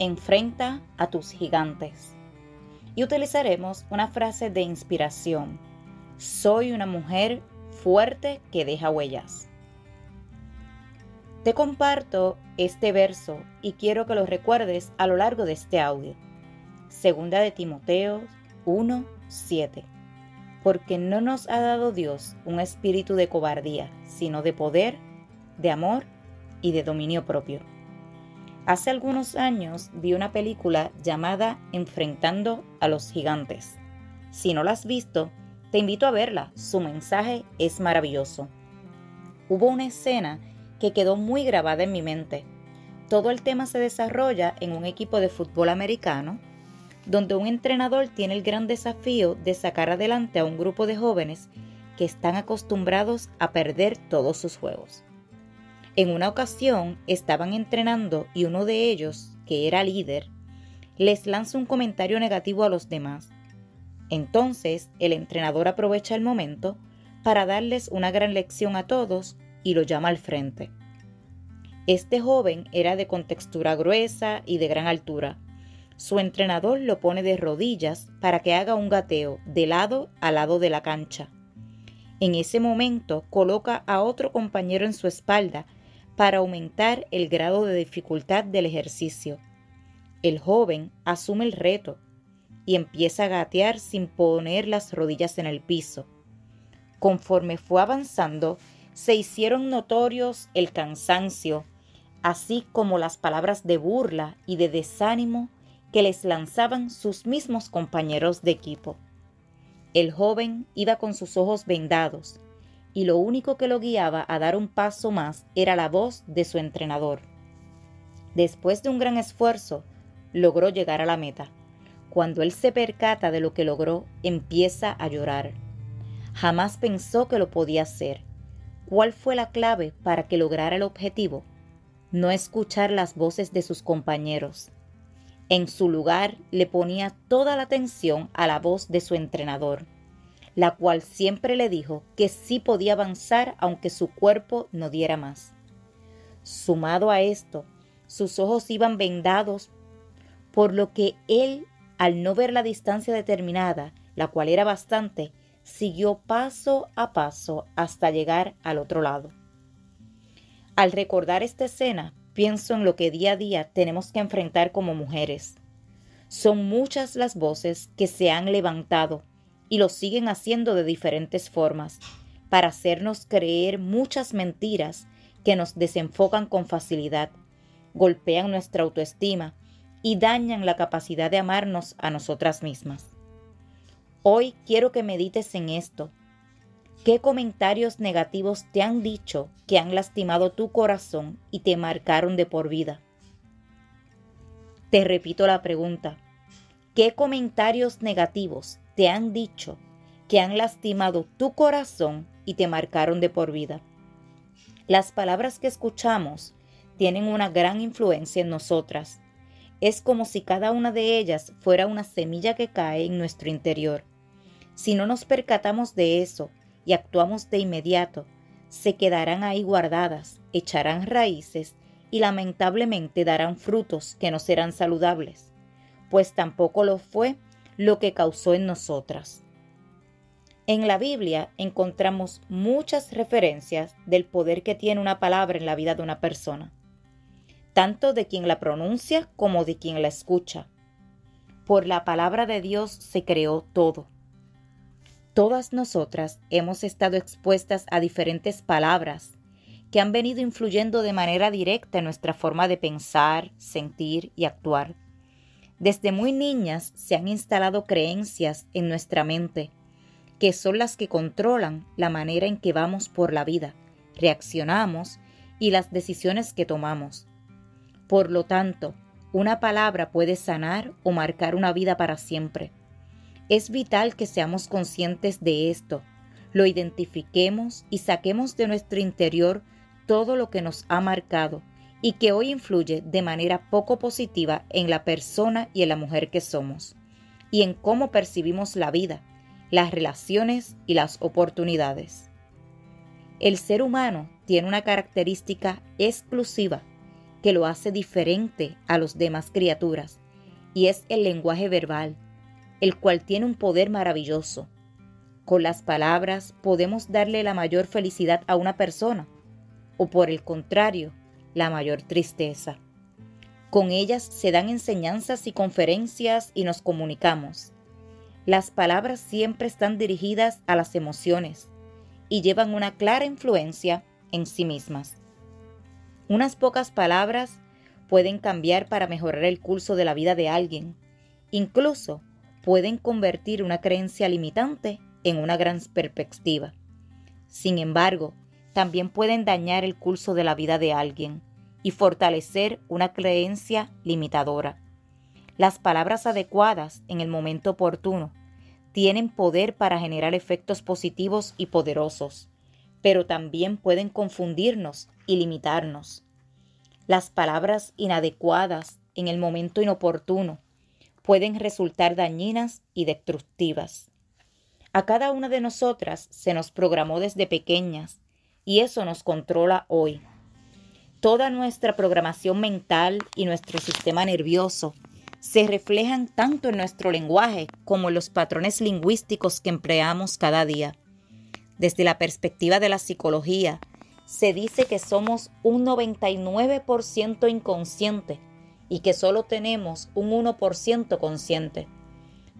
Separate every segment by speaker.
Speaker 1: enfrenta a tus gigantes. Y utilizaremos una frase de inspiración. Soy una mujer fuerte que deja huellas. Te comparto este verso y quiero que lo recuerdes a lo largo de este audio. Segunda de Timoteo 1, 7. Porque no nos ha dado Dios un espíritu de cobardía, sino de poder, de amor y de dominio propio. Hace algunos años vi una película llamada Enfrentando a los Gigantes. Si no la has visto, te invito a verla, su mensaje es maravilloso. Hubo una escena que quedó muy grabada en mi mente. Todo el tema se desarrolla en un equipo de fútbol americano, donde un entrenador tiene el gran desafío de sacar adelante a un grupo de jóvenes que están acostumbrados a perder todos sus juegos. En una ocasión estaban entrenando y uno de ellos, que era líder, les lanza un comentario negativo a los demás. Entonces el entrenador aprovecha el momento para darles una gran lección a todos y lo llama al frente. Este joven era de contextura gruesa y de gran altura. Su entrenador lo pone de rodillas para que haga un gateo de lado a lado de la cancha. En ese momento coloca a otro compañero en su espalda para aumentar el grado de dificultad del ejercicio. El joven asume el reto y empieza a gatear sin poner las rodillas en el piso. Conforme fue avanzando, se hicieron notorios el cansancio, así como las palabras de burla y de desánimo que les lanzaban sus mismos compañeros de equipo. El joven iba con sus ojos vendados, y lo único que lo guiaba a dar un paso más era la voz de su entrenador. Después de un gran esfuerzo, logró llegar a la meta. Cuando él se percata de lo que logró, empieza a llorar. Jamás pensó que lo podía hacer. ¿Cuál fue la clave para que lograra el objetivo? No escuchar las voces de sus compañeros. En su lugar le ponía toda la atención a la voz de su entrenador la cual siempre le dijo que sí podía avanzar aunque su cuerpo no diera más. Sumado a esto, sus ojos iban vendados, por lo que él, al no ver la distancia determinada, la cual era bastante, siguió paso a paso hasta llegar al otro lado. Al recordar esta escena, pienso en lo que día a día tenemos que enfrentar como mujeres. Son muchas las voces que se han levantado y lo siguen haciendo de diferentes formas, para hacernos creer muchas mentiras que nos desenfocan con facilidad, golpean nuestra autoestima y dañan la capacidad de amarnos a nosotras mismas. Hoy quiero que medites en esto. ¿Qué comentarios negativos te han dicho que han lastimado tu corazón y te marcaron de por vida? Te repito la pregunta. ¿Qué comentarios negativos te han dicho que han lastimado tu corazón y te marcaron de por vida. Las palabras que escuchamos tienen una gran influencia en nosotras. Es como si cada una de ellas fuera una semilla que cae en nuestro interior. Si no nos percatamos de eso y actuamos de inmediato, se quedarán ahí guardadas, echarán raíces y lamentablemente darán frutos que no serán saludables, pues tampoco lo fue lo que causó en nosotras. En la Biblia encontramos muchas referencias del poder que tiene una palabra en la vida de una persona, tanto de quien la pronuncia como de quien la escucha. Por la palabra de Dios se creó todo. Todas nosotras hemos estado expuestas a diferentes palabras que han venido influyendo de manera directa en nuestra forma de pensar, sentir y actuar. Desde muy niñas se han instalado creencias en nuestra mente, que son las que controlan la manera en que vamos por la vida, reaccionamos y las decisiones que tomamos. Por lo tanto, una palabra puede sanar o marcar una vida para siempre. Es vital que seamos conscientes de esto, lo identifiquemos y saquemos de nuestro interior todo lo que nos ha marcado y que hoy influye de manera poco positiva en la persona y en la mujer que somos, y en cómo percibimos la vida, las relaciones y las oportunidades. El ser humano tiene una característica exclusiva que lo hace diferente a los demás criaturas, y es el lenguaje verbal, el cual tiene un poder maravilloso. Con las palabras podemos darle la mayor felicidad a una persona, o por el contrario, la mayor tristeza. Con ellas se dan enseñanzas y conferencias y nos comunicamos. Las palabras siempre están dirigidas a las emociones y llevan una clara influencia en sí mismas. Unas pocas palabras pueden cambiar para mejorar el curso de la vida de alguien. Incluso pueden convertir una creencia limitante en una gran perspectiva. Sin embargo, también pueden dañar el curso de la vida de alguien y fortalecer una creencia limitadora. Las palabras adecuadas en el momento oportuno tienen poder para generar efectos positivos y poderosos pero también pueden confundirnos y limitarnos. Las palabras inadecuadas en el momento inoportuno pueden resultar dañinas y destructivas. A cada una de nosotras se nos programó desde pequeñas y eso nos controla hoy. Toda nuestra programación mental y nuestro sistema nervioso se reflejan tanto en nuestro lenguaje como en los patrones lingüísticos que empleamos cada día. Desde la perspectiva de la psicología, se dice que somos un 99% inconsciente y que solo tenemos un 1% consciente.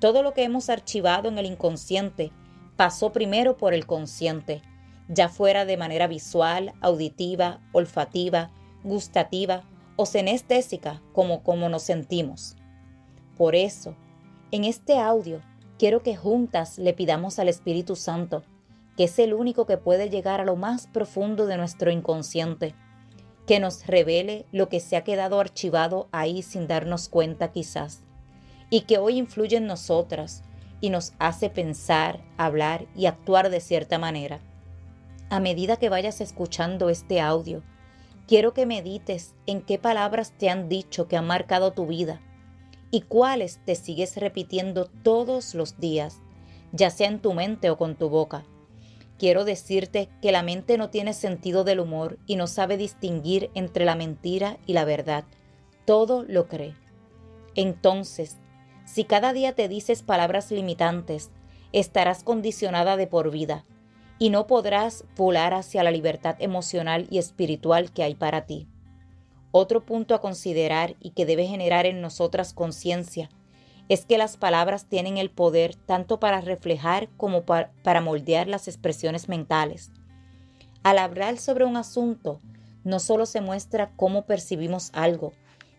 Speaker 1: Todo lo que hemos archivado en el inconsciente pasó primero por el consciente, ya fuera de manera visual, auditiva, olfativa, gustativa o senestésica, como, como nos sentimos. Por eso, en este audio, quiero que juntas le pidamos al Espíritu Santo que es el único que puede llegar a lo más profundo de nuestro inconsciente, que nos revele lo que se ha quedado archivado ahí sin darnos cuenta quizás, y que hoy influye en nosotras y nos hace pensar, hablar y actuar de cierta manera. A medida que vayas escuchando este audio, quiero que medites en qué palabras te han dicho que han marcado tu vida y cuáles te sigues repitiendo todos los días, ya sea en tu mente o con tu boca Quiero decirte que la mente no tiene sentido del humor y no sabe distinguir entre la mentira y la verdad. Todo lo cree. Entonces, si cada día te dices palabras limitantes, estarás condicionada de por vida y no podrás volar hacia la libertad emocional y espiritual que hay para ti. Otro punto a considerar y que debe generar en nosotras conciencia es que las palabras tienen el poder tanto para reflejar como para moldear las expresiones mentales. Al hablar sobre un asunto, no solo se muestra cómo percibimos algo,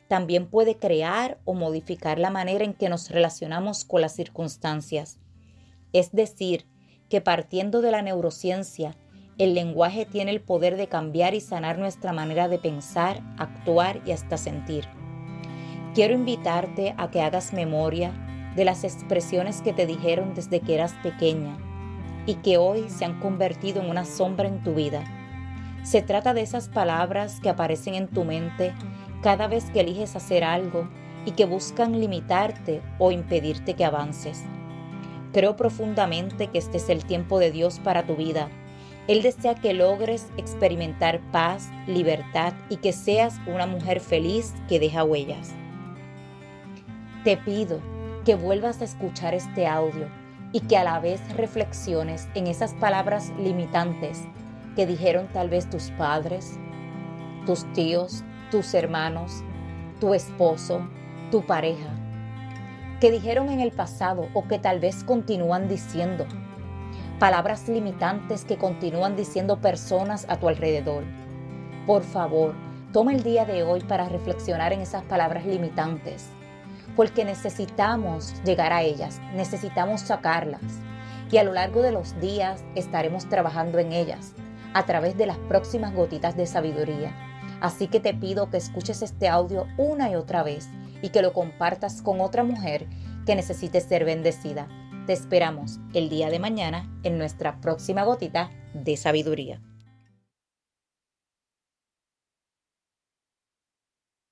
Speaker 1: también puede crear o modificar la manera en que nos relacionamos con las circunstancias. Es decir, que partiendo de la neurociencia, el lenguaje tiene el poder de cambiar y sanar nuestra manera de pensar, actuar y hasta sentir. Quiero invitarte a que hagas memoria de las expresiones que te dijeron desde que eras pequeña y que hoy se han convertido en una sombra en tu vida. Se trata de esas palabras que aparecen en tu mente cada vez que eliges hacer algo y que buscan limitarte o impedirte que avances. Creo profundamente que este es el tiempo de Dios para tu vida. Él desea que logres experimentar paz, libertad y que seas una mujer feliz que deja huellas. Te pido que vuelvas a escuchar este audio y que a la vez reflexiones en esas palabras limitantes que dijeron tal vez tus padres, tus tíos, tus hermanos, tu esposo, tu pareja, que dijeron en el pasado o que tal vez continúan diciendo. Palabras limitantes que continúan diciendo personas a tu alrededor. Por favor, toma el día de hoy para reflexionar en esas palabras limitantes porque necesitamos llegar a ellas, necesitamos sacarlas. Y a lo largo de los días estaremos trabajando en ellas a través de las próximas gotitas de sabiduría. Así que te pido que escuches este audio una y otra vez y que lo compartas con otra mujer que necesite ser bendecida. Te esperamos el día de mañana en nuestra próxima gotita de sabiduría.